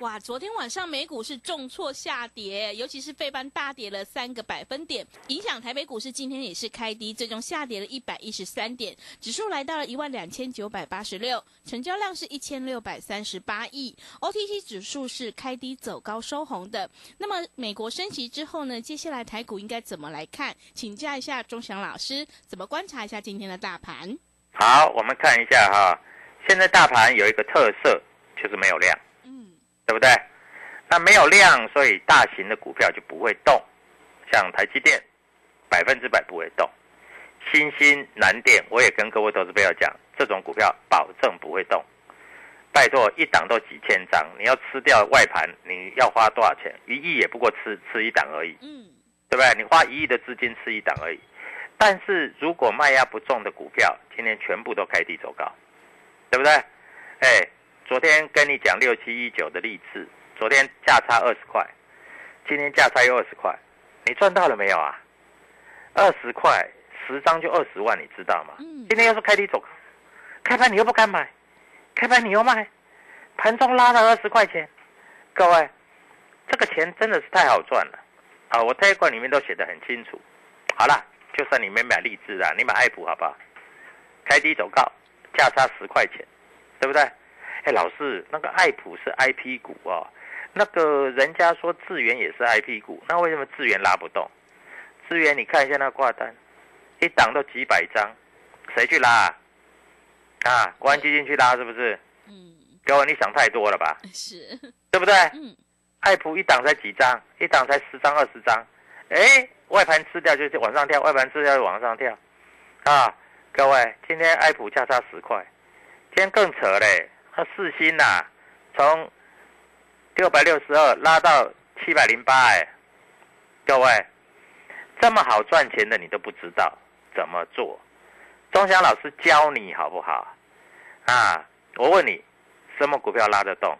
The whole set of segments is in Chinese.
哇，昨天晚上美股是重挫下跌，尤其是费班大跌了三个百分点，影响台北股市今天也是开低，最终下跌了一百一十三点，指数来到了一万两千九百八十六，成交量是一千六百三十八亿，OTC 指数是开低走高收红的。那么美国升息之后呢，接下来台股应该怎么来看？请教一下钟祥老师，怎么观察一下今天的大盘？好，我们看一下哈，现在大盘有一个特色，就是没有量。对不对？那没有量，所以大型的股票就不会动，像台积电，百分之百不会动。新兴、南电，我也跟各位投资朋友讲，这种股票保证不会动。拜托，一档都几千张，你要吃掉外盘，你要花多少钱？一亿也不过吃吃一档而已，嗯，对不对？你花一亿的资金吃一档而已。但是如果卖压不重的股票，今天全部都开低走高，对不对？哎。昨天跟你讲六七一九的励志，昨天价差二十块，今天价差又二十块，你赚到了没有啊？二十块十张就二十万，你知道吗？今天又是开低走，开盘你又不敢买，开盘你又卖，盘中拉了二十块钱，各位，这个钱真的是太好赚了啊！我这一罐里面都写的很清楚。好了，就算你没买励志啊，你买爱普好不好？开低走高，价差十块钱，对不对？哎，老师，那个爱普是 I P 股哦，那个人家说智源也是 I P 股，那为什么智源拉不动？智源你看一下那挂单，一档都几百张，谁去拉？啊，国安基金去拉是不是？嗯，各位你想太多了吧？是，对不对？嗯，爱普一档才几张，一档才十张二十张，哎，外盘吃掉就往上跳，外盘吃掉就往上跳，啊，各位，今天爱普价差十块，今天更扯嘞。那四星呐，从六百六十二拉到七百零八，哎，各位，这么好赚钱的你都不知道怎么做？钟祥老师教你好不好？啊，我问你，什么股票拉得动？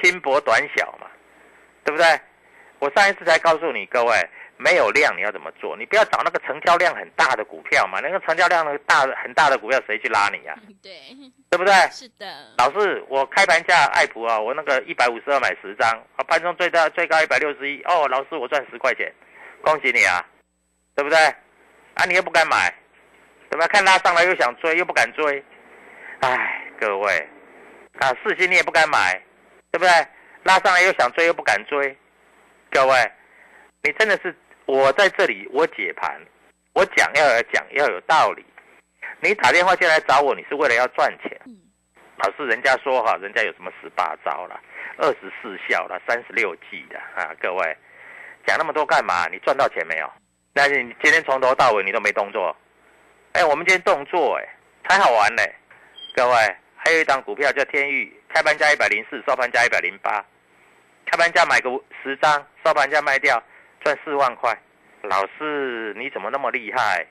轻薄短小嘛，对不对？我上一次才告诉你各位。没有量，你要怎么做？你不要找那个成交量很大的股票嘛，那个成交量那个大很大的股票，谁去拉你呀？对，对不对？是的。老师，我开盘价爱普啊，我那个一百五十二买十张，啊，盘中最大最高一百六十一，哦，老师我赚十块钱，恭喜你啊，对不对？啊，你又不敢买，对吧？看拉上来又想追，又不敢追，哎，各位，啊，四星你也不敢买，对不对？拉上来又想追又不敢追，各位，你真的是。我在这里，我解盘，我讲要讲要有道理。你打电话进来找我，你是为了要赚钱。老师，人家说哈，人家有什么十八招了，二十四孝了，三十六计的啊！各位讲那么多干嘛？你赚到钱没有？那你今天从头到尾你都没动作，哎，我们今天动作哎，才好玩呢。各位，还有一档股票叫天域，开盘价一百零四，收盘价一百零八，开盘价买个十张，收盘价卖掉赚四万块。老师，你怎么那么厉害？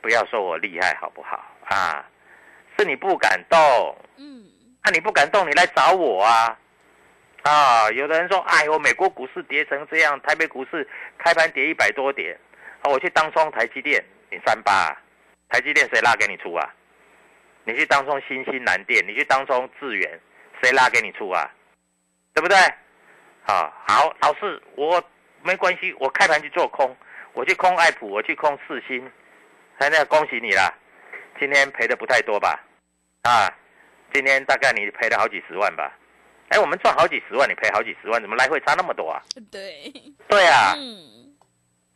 不要说我厉害好不好啊？是你不敢动。嗯。那你不敢动，你来找我啊。啊，有的人说，哎呦，美国股市跌成这样，台北股市开盘跌一百多点，啊，我去当冲台积电，你三八，台积电谁拉给你出啊？你去当冲新兴南电，你去当冲智源，谁拉给你出啊？对不对？啊，好，老师，我没关系，我开盘去做空，我去空爱普，我去空四星，那恭喜你啦，今天赔的不太多吧？啊，今天大概你赔了好几十万吧？哎，我们赚好几十万，你赔好几十万，怎么来回差那么多啊？对，对啊，嗯，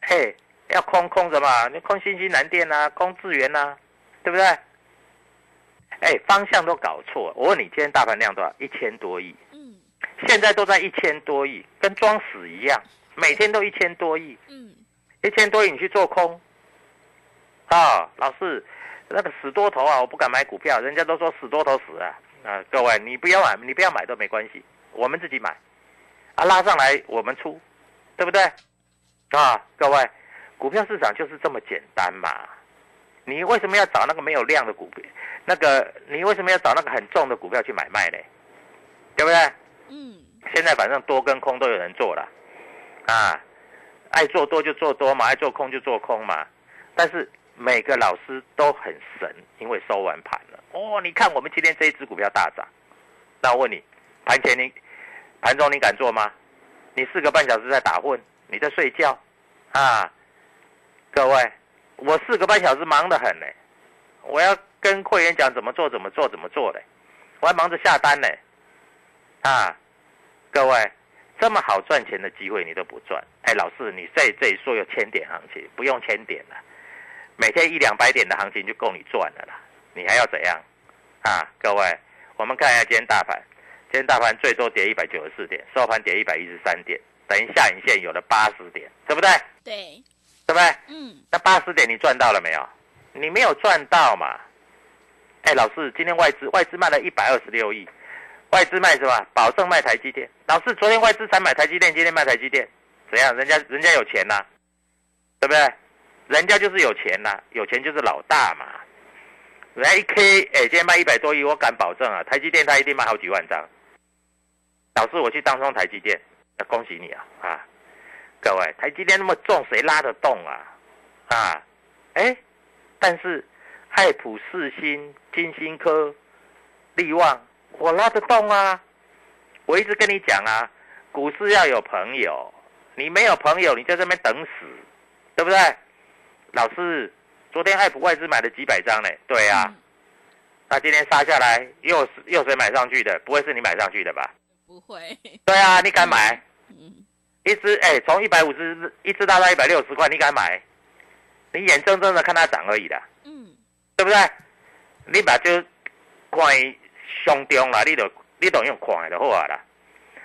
嘿，要空空什么？你空新兴南电啊，空智源啊，对不对？哎，方向都搞错。我问你，今天大盘量多少？一千多亿。嗯，现在都在一千多亿，跟装死一样，每天都一千多亿。嗯，一千多亿你去做空？啊，老师，那个死多头啊，我不敢买股票，人家都说死多头死啊。啊，各位，你不要买，你不要买都没关系，我们自己买，啊，拉上来我们出，对不对？啊，各位，股票市场就是这么简单嘛。你为什么要找那个没有量的股票？那个你为什么要找那个很重的股票去买卖呢？对不对？嗯。现在反正多跟空都有人做了，啊，爱做多就做多嘛，爱做空就做空嘛。但是每个老师都很神，因为收完盘了。哦，你看我们今天这一只股票大涨，那我问你，盘前你盘中你敢做吗？你四个半小时在打混，你在睡觉，啊，各位，我四个半小时忙得很呢，我要跟会员讲怎么做怎么做怎么做的，我还忙着下单呢，啊，各位，这么好赚钱的机会你都不赚，哎，老师你在这里说有千点行情，不用千点了，每天一两百点的行情就够你赚了啦。你还要怎样啊？各位，我们看一下今天大盘，今天大盘最多跌一百九十四点，收盘跌一百一十三点，等于下影线有了八十点，对不对？对，对不对？嗯。那八十点你赚到了没有？你没有赚到嘛？哎，老师，今天外资外资卖了一百二十六亿，外资卖什么？保证卖台积电。老师，昨天外资才买台积电，今天卖台积电，怎样？人家人家有钱呐，对不对？人家就是有钱呐，有钱就是老大嘛。人家一 K，哎，今天卖一百多亿，我敢保证啊，台积电他一定卖好几万张。老师我去当中台积电，那恭喜你啊啊！各位，台积电那么重，谁拉得动啊？啊，哎，但是爱普、四星、金星科、力旺，我拉得动啊！我一直跟你讲啊，股市要有朋友，你没有朋友，你在这边等死，对不对？老师。昨天爱普外资买了几百张呢？对呀，那今天杀下来又是又谁买上去的？不会是你买上去的吧？不会。对啊，你敢买？嗯。一只哎，从一百五十一只大到一百六十块，你敢买？你眼睁睁的看它涨而已的。嗯。对不对？你把就看胸中了，你都你都用看的好啊啦。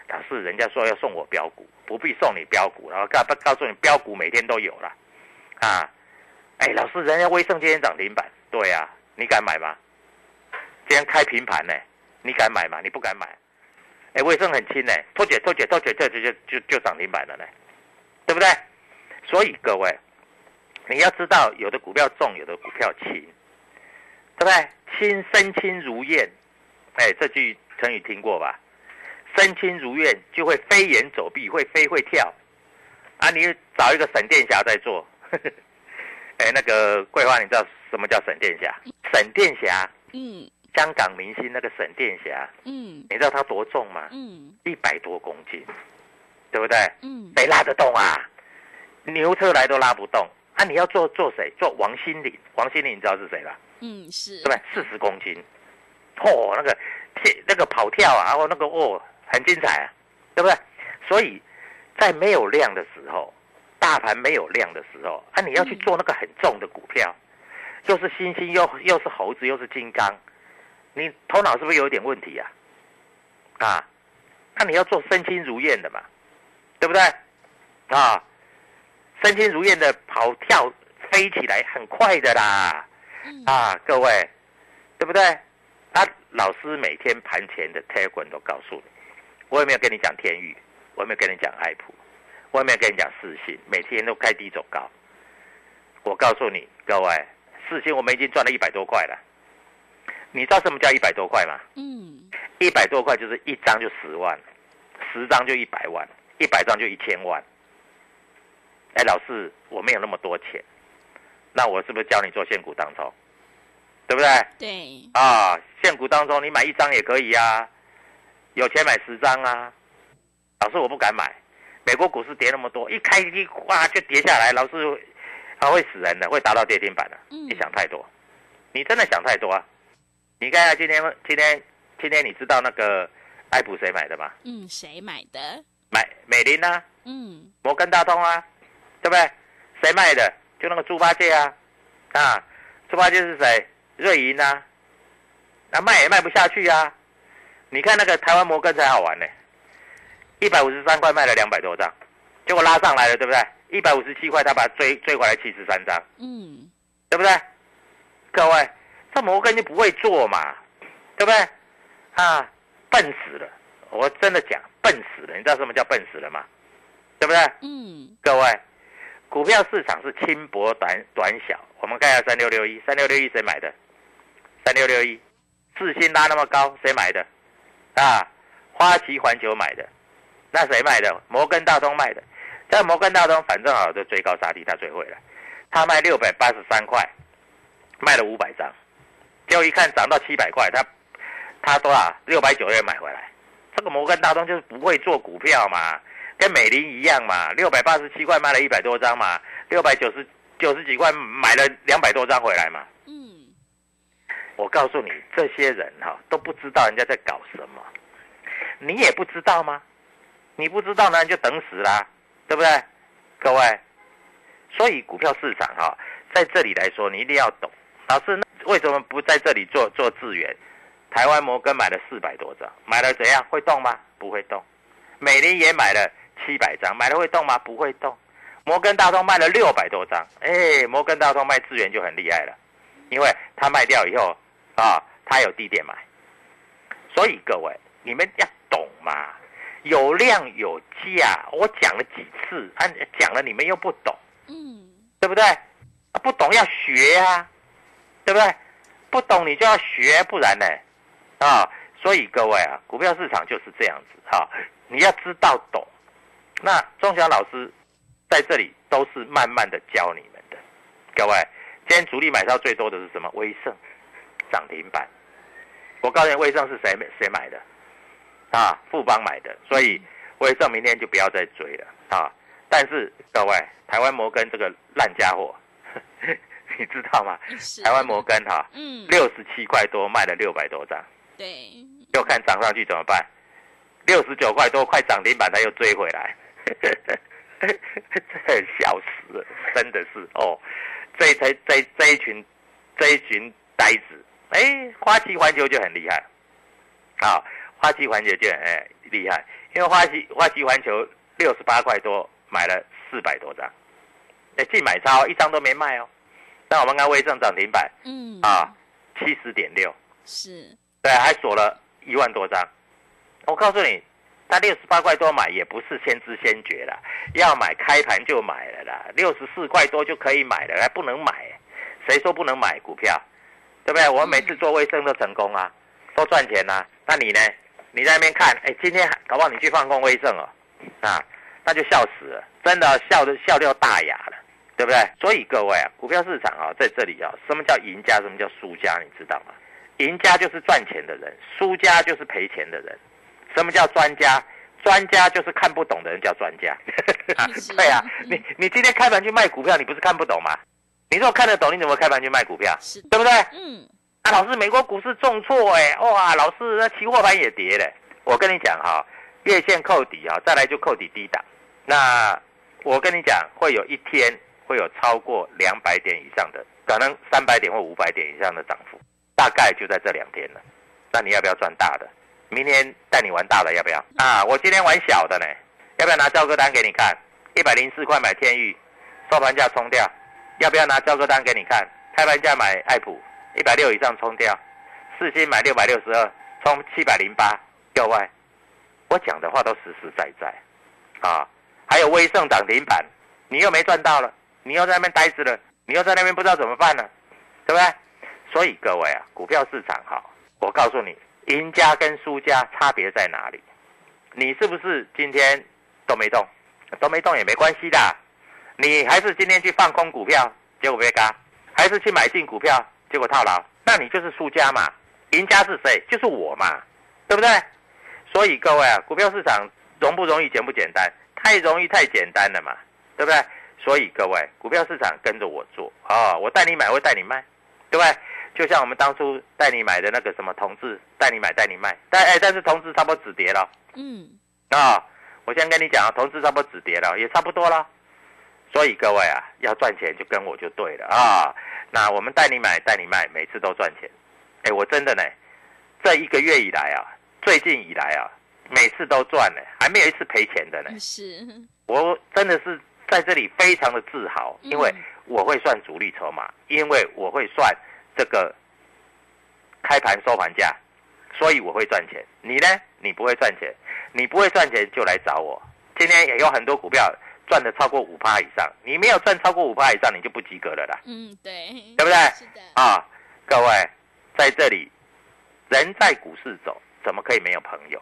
老师，人家说要送我标股，不必送你标股，然后告告诉你标股每天都有了，啊。哎，老师，人家威盛今天涨停板，对呀，你敢买吗？今天开平盘呢，你敢买吗？你不敢买。哎，威盛很轻呢，脱解脱解脱解脱解就就就涨停板了呢，对不对？所以各位，你要知道，有的股票重，有的股票轻，对不对？轻身轻如燕，哎，这句成语听过吧？身轻如燕就会飞檐走壁，会飞会跳。啊，你找一个闪电侠在做。哎，那个桂花，你知道什么叫沈殿霞？沈殿霞，嗯，香港明星那个沈殿霞，嗯，你知道他多重吗？嗯，一百多公斤，对不对？嗯，谁拉得动啊？牛车来都拉不动。啊，你要做做谁？做王心凌，王心凌你知道是谁吧？嗯，是，对不对？四十公斤，嚯，那个那个跑跳啊，然后那个哦，很精彩啊，对不对？所以在没有量的时候。大盘没有量的时候啊，你要去做那个很重的股票，又是猩猩，又又是猴子，又是金刚，你头脑是不是有点问题啊？啊，那你要做身轻如燕的嘛，对不对？啊，身轻如燕的跑跳飞起来很快的啦，啊，各位，对不对？啊，老师每天盘前的 t e l 都告诉你，我有没有跟你讲天宇？我有没有跟你讲爱普？我有没有跟你讲四星？每天都开低走高。我告诉你，各位，四星我们已经赚了一百多块了。你知道什么叫一百多块吗？嗯，一百多块就是一张就十万，十张就一百万，一百张就一千万。哎，老师，我没有那么多钱，那我是不是教你做现股当中？对不对？对。啊，现股当中你买一张也可以啊，有钱买十张啊。老师，我不敢买，美国股市跌那么多，一开机哇就跌下来，老师，它会死人的，会达到跌停板的。嗯。你想太多，你真的想太多啊！你看一下今天，今天，今天你知道那个爱普谁买的吗？嗯，谁买的？买美林啊。嗯。摩根大通啊。对不对？谁卖的？就那个猪八戒啊，啊，猪八戒是谁？瑞银啊，那卖也卖不下去啊。你看那个台湾摩根才好玩呢，一百五十三块卖了两百多张，结果拉上来了，对不对？一百五十七块，他把它追追回来七十三张，嗯，对不对？各位，这摩根就不会做嘛，对不对？啊，笨死了！我真的讲笨死了，你知道什么叫笨死了吗？对不对？嗯，各位。股票市场是轻薄短短小，我们看一下三六六一，三六六一谁买的？三六六一，四星拉那么高，谁买的？啊，花旗环球买的，那谁买的？摩根大通卖的。在摩根大通反正啊，就追高杀低，他追回来，他卖六百八十三块，卖了五百张，结果一看涨到七百块，他他多少？六百九十买回来。这个摩根大通就是不会做股票嘛。跟美林一样嘛，六百八十七块卖了一百多张嘛，六百九十九十几块买了两百多张回来嘛。我告诉你，这些人哈都不知道人家在搞什么，你也不知道吗？你不知道呢，就等死啦，对不对？各位，所以股票市场哈，在这里来说，你一定要懂。老师，为什么不在这里做做资源？台湾摩根买了四百多张，买了怎样？会动吗？不会动。美林也买了。七百张买了会动吗？不会动。摩根大通卖了六百多张，哎，摩根大通卖资源就很厉害了，因为他卖掉以后啊，他有低点买。所以各位，你们要懂嘛，有量有价。我讲了几次，啊，讲了你们又不懂，嗯，对不对？不懂要学啊，对不对？不懂你就要学，不然呢，啊，所以各位啊，股票市场就是这样子哈，你要知道懂。那钟祥老师在这里都是慢慢的教你们的，各位，今天主力买到最多的是什么？威盛涨停板。我告诉你，威盛是谁谁买的？啊，富邦买的。所以威盛明天就不要再追了啊！但是各位，台湾摩根这个烂家伙，你知道吗？台湾摩根哈，嗯，六十七块多卖了六百多张，对，又看涨上去怎么办？六十九块多，快涨停板，他又追回来。这笑死了，真的是哦，这这这这一群这一群呆子，哎，花旗环球就很厉害，啊，花旗环球就很哎厉害，因为花旗花旗环球六十八块多买了四百多张，哎，净买超一张都没卖哦，那我们看微上涨停板，嗯，啊，七十点六，是，对，还锁了一万多张，我告诉你。他六十八块多买也不是先知先觉啦，要买开盘就买了啦。六十四块多就可以买了，还不能买？谁说不能买股票？对不对？我每次做卫生都成功啊，都赚钱呐。那你呢？你在那边看，哎，今天搞不好你去放空卫生哦，啊，那就笑死了，真的笑的笑掉大牙了，对不对？所以各位啊，股票市场啊，在这里啊，什么叫赢家？什么叫输家？你知道吗？赢家就是赚钱的人，输家就是赔钱的人。什么叫专家？专家就是看不懂的人叫专家。对啊，你你今天开盘去卖股票，你不是看不懂吗？你如果看得懂，你怎么开盘去卖股票？对不对？嗯。啊，老师，美国股市重挫哎，哇，老师，那期货盘也跌嘞。我跟你讲哈，月线扣底啊，再来就扣底低档。那我跟你讲，会有一天会有超过两百点以上的，可能三百点或五百点以上的涨幅，大概就在这两天了。那你要不要赚大的？明天带你玩大的要不要啊？我今天玩小的呢，要不要拿交割单给你看？一百零四块买天域，收盘价冲掉，要不要拿交割单给你看？开盘价买爱普一百六以上冲掉，四星买六百六十二，冲七百零八。各位，我讲的话都实实在在啊！还有威盛涨停板，你又没赚到了，你又在那边呆着了，你又在那边不知道怎么办呢，对不对？所以各位啊，股票市场哈，我告诉你，赢家跟输家差别在哪里？你是不是今天都没动，都没动也没关系的，你还是今天去放空股票，结果被嘎，还是去买进股票，结果套牢，那你就是输家嘛？赢家是谁？就是我嘛，对不对？所以各位啊，股票市场容不容易，简不简单？太容易，太简单了嘛，对不对？所以各位，股票市场跟着我做啊，我带你买，会带你卖，对不对？就像我们当初带你买的那个什么同志，带你买带你卖，但哎，但是同志差不多止跌了，嗯，啊，我先跟你讲啊，同志差不多止跌了，也差不多了。所以各位啊，要赚钱就跟我就对了啊。那我们带你买带你卖，每次都赚钱。哎，我真的呢，这一个月以来啊，最近以来啊，每次都赚呢，还没有一次赔钱的呢。是，我真的是在这里非常的自豪，因为我会算主力筹码，因为我会算。这个开盘收盘价，所以我会赚钱。你呢？你不会赚钱，你不会赚钱就来找我。今天也有很多股票赚的超过五趴以上，你没有赚超过五趴以上，你就不及格了啦。嗯，对，对不对？是的。啊，各位在这里，人在股市走，怎么可以没有朋友？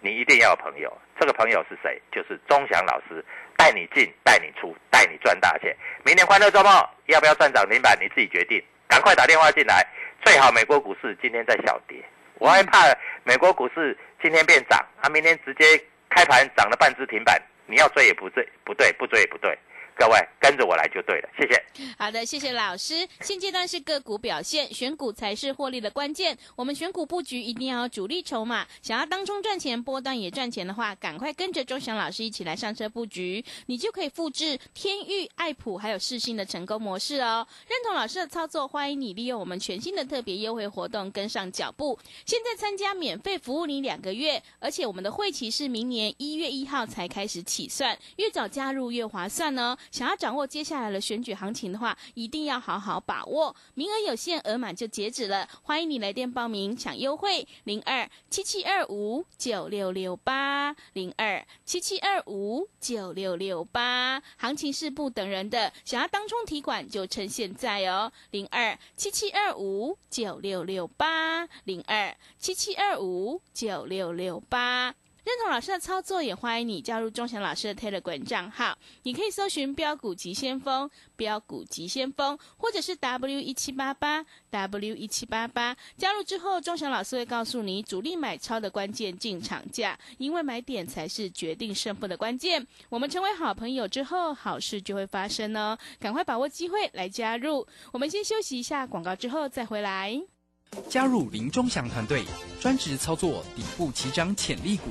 你一定要有朋友。这个朋友是谁？就是钟祥老师，带你进，带你出，带你赚大钱。明天欢乐周末要不要赚涨停板？你自己决定。赶快打电话进来，最好美国股市今天在小跌，我害怕美国股市今天变涨，啊，明天直接开盘涨了半只停板，你要追也不追，不对，不追也不对。各位跟着我来就对了，谢谢。好的，谢谢老师。现阶段是个股表现，选股才是获利的关键。我们选股布局一定要主力筹码，想要当中赚钱，波段也赚钱的话，赶快跟着周翔老师一起来上车布局，你就可以复制天域、爱普还有世信的成功模式哦。认同老师的操作，欢迎你利用我们全新的特别优惠活动跟上脚步。现在参加免费服务你两个月，而且我们的会期是明年一月一号才开始起算，越早加入越划算呢。想要掌握接下来的选举行情的话，一定要好好把握，名额有限，额满就截止了。欢迎你来电报名抢优惠，零二七七二五九六六八零二七七二五九六六八。行情是不等人的，想要当冲提款就趁现在哦，零二七七二五九六六八零二七七二五九六六八。认同老师的操作，也欢迎你加入钟祥老师的 Telegram 账号。你可以搜寻“标股急先锋”、“标股急先锋”，或者是 “W 一七八八 W 一七八八”。加入之后，钟祥老师会告诉你主力买超的关键进场价，因为买点才是决定胜负的关键。我们成为好朋友之后，好事就会发生哦！赶快把握机会来加入。我们先休息一下广告，之后再回来。加入林钟祥团队，专职操作底部起涨潜力股。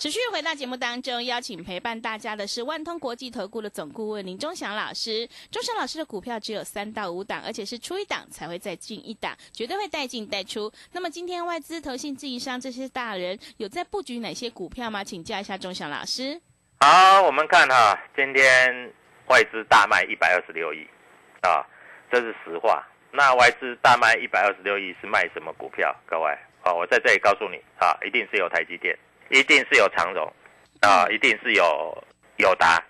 持续回到节目当中，邀请陪伴大家的是万通国际投顾的总顾问林忠祥老师。忠祥老师的股票只有三到五档，而且是出一档才会再进一档，绝对会带进带出。那么今天外资、投信、自营商这些大人有在布局哪些股票吗？请教一下忠祥老师。好，我们看哈，今天外资大卖一百二十六亿啊，这是实话。那外资大卖一百二十六亿是卖什么股票？各位啊，我在这里告诉你啊，一定是有台积电。一定是有长荣，啊，一定是有友达，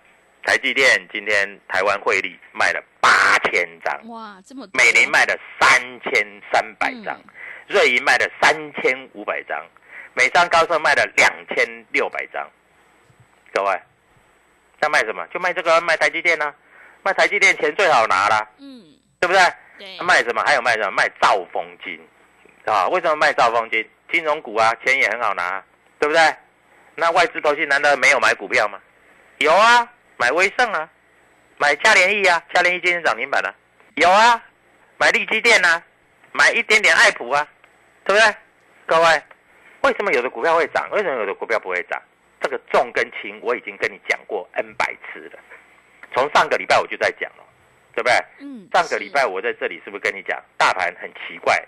台积电今天台湾汇率卖了八千张，哇，这么多！美林卖了三千三百张，瑞银卖了三千五百张，美商高盛卖了两千六百张。各位，在卖什么？就卖这个，卖台积电呢？卖台积电钱最好拿了，嗯，对不对？对。卖什么？还有卖什么？卖兆丰金，啊？为什么卖兆丰金？金融股啊，钱也很好拿。对不对？那外资投信难道没有买股票吗？有啊，买威盛啊，买嘉联益啊，嘉联益今天涨停板了。有啊，买利基电啊，买一点点爱普啊，对不对？各位，为什么有的股票会涨？为什么有的股票不会涨？这个重跟轻我已经跟你讲过 N 百次了。从上个礼拜我就在讲了，对不对？嗯，上个礼拜我在这里是不是跟你讲，大盘很奇怪，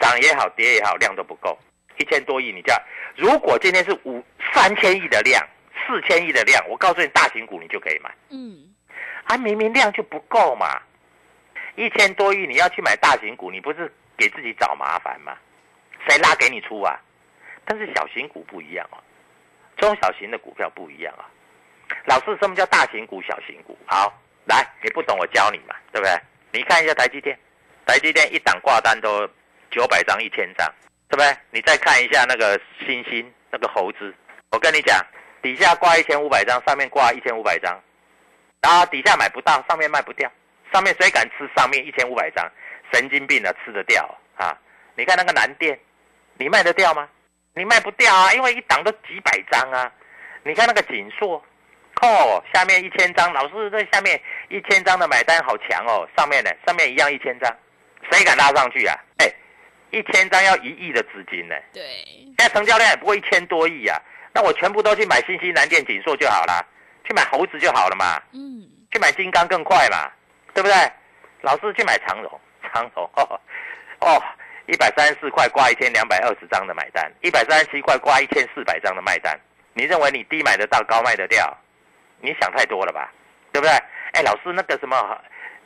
涨也好，跌也好，量都不够，一千多亿，你叫如果今天是五三千亿的量，四千亿的量，我告诉你，大型股你就可以买。嗯，啊，明明量就不够嘛，一千多亿你要去买大型股，你不是给自己找麻烦吗？谁拉给你出啊？但是小型股不一样啊，中小型的股票不一样啊。老师，什么叫大型股、小型股？好，来，你不懂我教你嘛，对不对？你看一下台积电，台积电一档挂单都九百张、一千张，对不对？你再看一下那个星星那个猴子，我跟你讲，底下挂一千五百张，上面挂一千五百张，然后底下买不到，上面卖不掉，上面谁敢吃上面一千五百张？神经病啊，吃得掉啊！你看那个南电，你卖得掉吗？你卖不掉啊，因为一档都几百张啊。你看那个锦硕，哦，下面一千张，老师这下面一千张的买单好强哦，上面呢，上面一样一千张，谁敢拉上去啊？哎，一千张要一亿的资金呢，对，现在成交量也不过一千多亿啊，那我全部都去买新西南电、锦硕就好了，去买猴子就好了嘛，嗯，去买金刚更快嘛，对不对？老师去买长荣，长荣哦哦，一百三十四块挂一千两百二十张的买单，一百三十七块挂一千四百张的卖单，你认为你低买得到，高卖得掉？你想太多了吧，对不对？哎，老师那个什么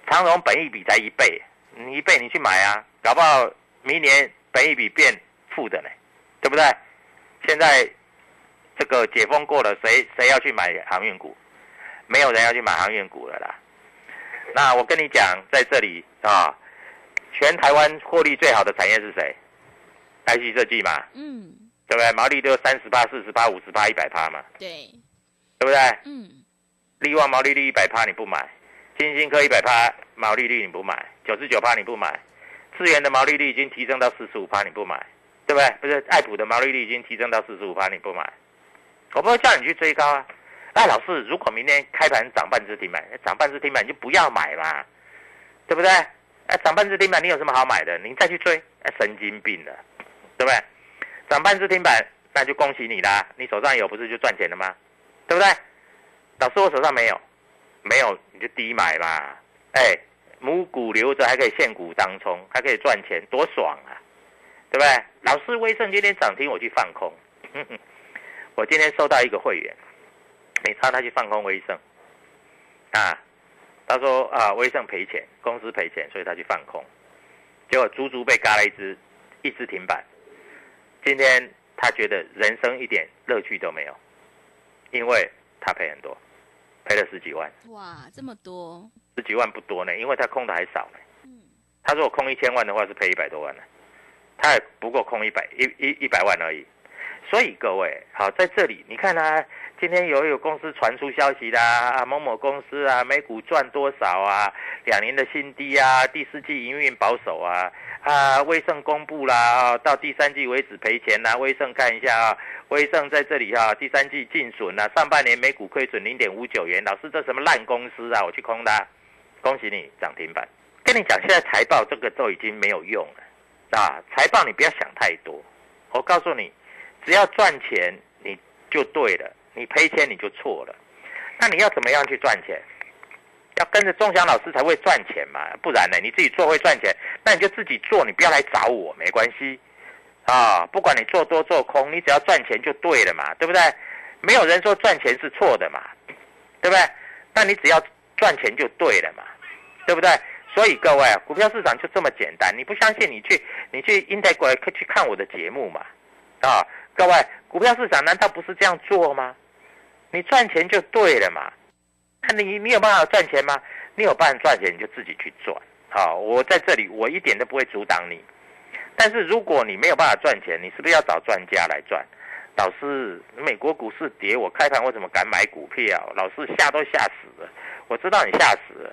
长荣本益比才一倍，你一倍你去买啊，搞不好明年本一笔变负的呢，对不对？现在这个解封过了，谁谁要去买航运股？没有人要去买航运股了啦。那我跟你讲，在这里啊，全台湾获利最好的产业是谁？IC 设计嘛，嗯，对不对？毛利率三十八、四十八、五十八、一百趴嘛，对，对不对？嗯，力旺毛利率一百趴你不买，金星科一百趴毛利率你不买，九十九趴你不买，智源的毛利率已经提升到四十五趴你不买，对不对？不是爱普的毛利率已经提升到四十五趴你不买，我不会叫你去追高啊。那老师，如果明天开盘涨半只停板，涨半只停板你就不要买嘛，对不对？哎，涨半只停板你有什么好买的？你再去追，哎，神经病了，对不对？涨半只停板那就恭喜你啦，你手上有不是就赚钱了吗？对不对？老师，我手上没有，没有你就低买嘛。哎，母股留着还可以现股当冲，还可以赚钱，多爽啊，对不对？老师，威盛今天涨停，我去放空。我今天收到一个会员，你猜他去放空威盛啊？他说啊，威盛赔钱，公司赔钱，所以他去放空，结果足足被嘎了一只一只停板。今天他觉得人生一点乐趣都没有，因为他赔很多，赔了十几万。哇，这么多，十几万不多呢，因为他空的还少呢。嗯，他如果空一千万的话，是赔一百多万呢，他也不过空一百一一一百万而已。所以各位，好在这里，你看啊，今天有有公司传出消息啦，啊某某公司啊，每股赚多少啊，两年的新低啊，第四季营运保守啊，啊，威盛公布啦，啊，到第三季为止赔钱啦，威盛看一下啊，威盛在这里、啊，第三季净损啊，上半年每股亏损零点五九元，老师这什么烂公司啊，我去空它，恭喜你涨停板。跟你讲，现在财报这个都已经没有用了啊，财报你不要想太多，我告诉你。只要赚钱你就对了，你赔钱你就错了。那你要怎么样去赚钱？要跟着钟祥老师才会赚钱嘛，不然呢，你自己做会赚钱，那你就自己做，你不要来找我，没关系啊。不管你做多做空，你只要赚钱就对了嘛，对不对？没有人说赚钱是错的嘛，对不对？那你只要赚钱就对了嘛，对不对？所以各位，股票市场就这么简单。你不相信，你去你去 index 过来去看我的节目嘛，啊。各位，股票市场难道不是这样做吗？你赚钱就对了嘛。那你你有办法赚钱吗？你有办法赚钱，你就自己去赚。好，我在这里，我一点都不会阻挡你。但是如果你没有办法赚钱，你是不是要找专家来赚？老师，美国股市跌，我开盘我怎么敢买股票？老师吓都吓死了。我知道你吓死了，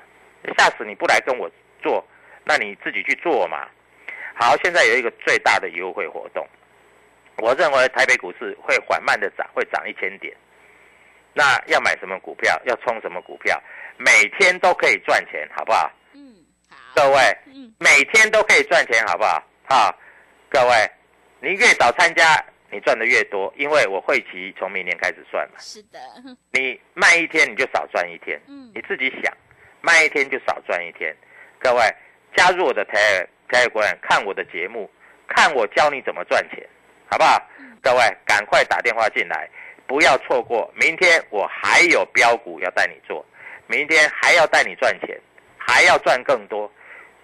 吓死你不来跟我做，那你自己去做嘛。好，现在有一个最大的优惠活动。我认为台北股市会缓慢的涨，会涨一千点。那要买什么股票？要冲什么股票？每天都可以赚钱，好不好？嗯，好，各位，嗯，每天都可以赚钱，好不好？好，各位，你越早参加，你赚的越多，因为我会期从明年开始算嘛。是的，你慢一天你就少赚一天，嗯你自己想，慢一天就少赚一天。各位加入我的 t e Telegram，看我的节目，看我教你怎么赚钱，好不好？各位赶快打电话进来，不要错过。明天我还有标股要带你做，明天还要带你赚钱，还要赚更多。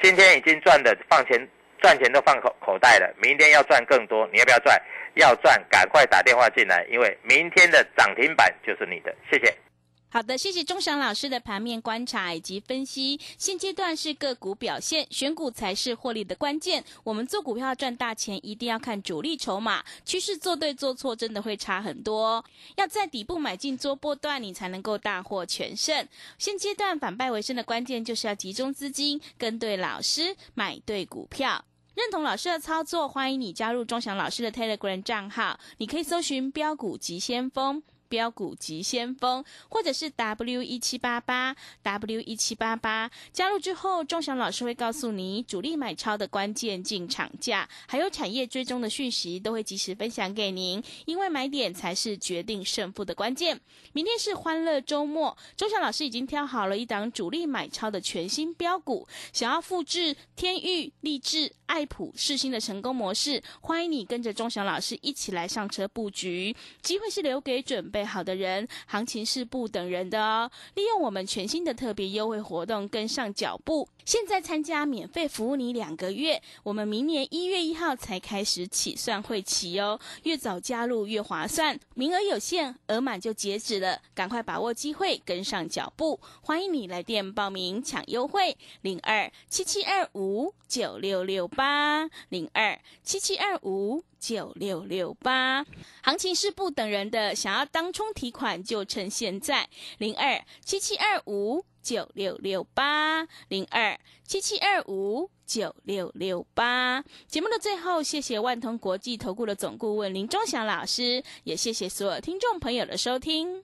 今天已经赚的放钱赚钱都放口口袋了，明天要赚更多，你要不要赚？要赚，赶快打电话进来，因为明天的涨停板就是你的。谢谢。好的，谢谢钟祥老师的盘面观察以及分析。现阶段是个股表现，选股才是获利的关键。我们做股票赚大钱，一定要看主力筹码，趋势做对做错真的会差很多。要在底部买进做波段，你才能够大获全胜。现阶段反败为胜的关键就是要集中资金，跟对老师，买对股票。认同老师的操作，欢迎你加入钟祥老师的 Telegram 账号，你可以搜寻标股急先锋。标股急先锋，或者是 W 一七八八 W 一七八八，加入之后，钟祥老师会告诉你主力买超的关键进场价，还有产业追踪的讯息，都会及时分享给您。因为买点才是决定胜负的关键。明天是欢乐周末，钟祥老师已经挑好了一档主力买超的全新标股，想要复制天域、立志、爱普、世新的成功模式，欢迎你跟着钟祥老师一起来上车布局。机会是留给准备。最好的人，行情是不等人的哦。利用我们全新的特别优惠活动，跟上脚步。现在参加免费服务你两个月，我们明年一月一号才开始起算会期哦。越早加入越划算，名额有限，额满就截止了，赶快把握机会，跟上脚步。欢迎你来电报名抢优惠，零二七七二五九六六八零二七七二五。九六六八，行情是不等人的，想要当冲提款就趁现在，零二七七二五九六六八，零二七七二五九六六八。节目的最后，谢谢万通国际投顾的总顾问林忠祥老师，也谢谢所有听众朋友的收听。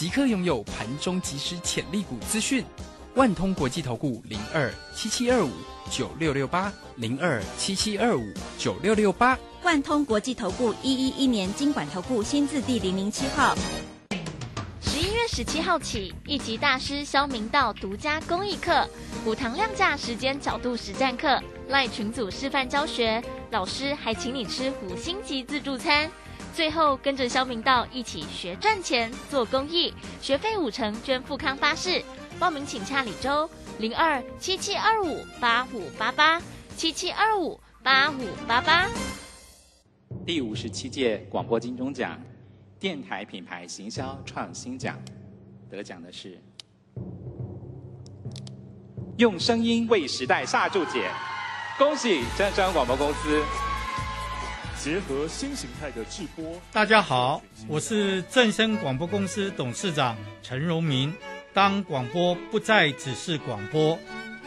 即刻拥有盘中即时潜力股资讯，万通国际投顾零二七七二五九六六八零二七七二五九六六八，万通国际投顾一一一年经管投顾新字第零零七号。十一月十七号起，一级大师肖明道独家公益课，五堂量价时间角度实战课，赖群组示范教学，老师还请你吃五星级自助餐。最后跟着肖明道一起学赚钱、做公益，学费五成捐富康巴士。报名请洽李周零二七七二五八五八八七七二五八五八八。第五十七届广播金钟奖电台品牌行销创新奖得奖的是用声音为时代下注解，恭喜真声广播公司。结合新形态的直播。大家好，我是正声广播公司董事长陈荣明。当广播不再只是广播，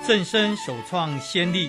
正声首创先例，